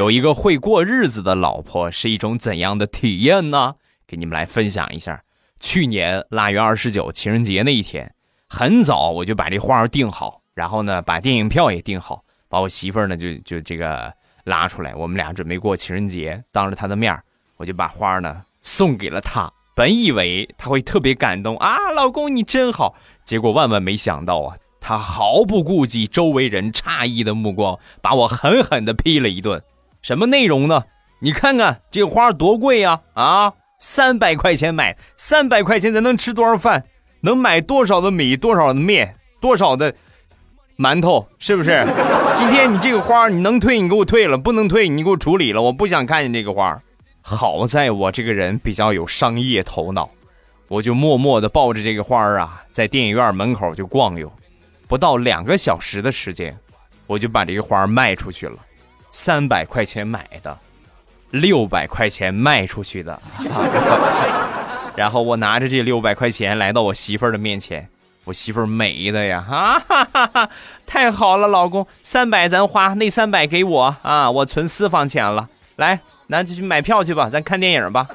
有一个会过日子的老婆是一种怎样的体验呢？给你们来分享一下。去年腊月二十九情人节那一天，很早我就把这花儿订好，然后呢把电影票也订好，把我媳妇儿呢就就这个拉出来，我们俩准备过情人节，当着她的面我就把花儿呢送给了她。本以为她会特别感动啊，老公你真好，结果万万没想到啊，她毫不顾及周围人诧异的目光，把我狠狠的批了一顿。什么内容呢？你看看这花多贵呀！啊，三百块钱买，三百块钱咱能吃多少饭？能买多少的米？多少的面？多少的馒头？是不是？今天你这个花，你能退你给我退了，不能退你给我处理了。我不想看见这个花。好在我这个人比较有商业头脑，我就默默的抱着这个花啊，在电影院门口就逛悠，不到两个小时的时间，我就把这个花卖出去了。三百块钱买的，六百块钱卖出去的，然后我拿着这六百块钱来到我媳妇儿的面前，我媳妇儿美的呀，啊哈哈哈，太好了，老公，三百咱花，那三百给我啊，我存私房钱了，来拿去去买票去吧，咱看电影吧。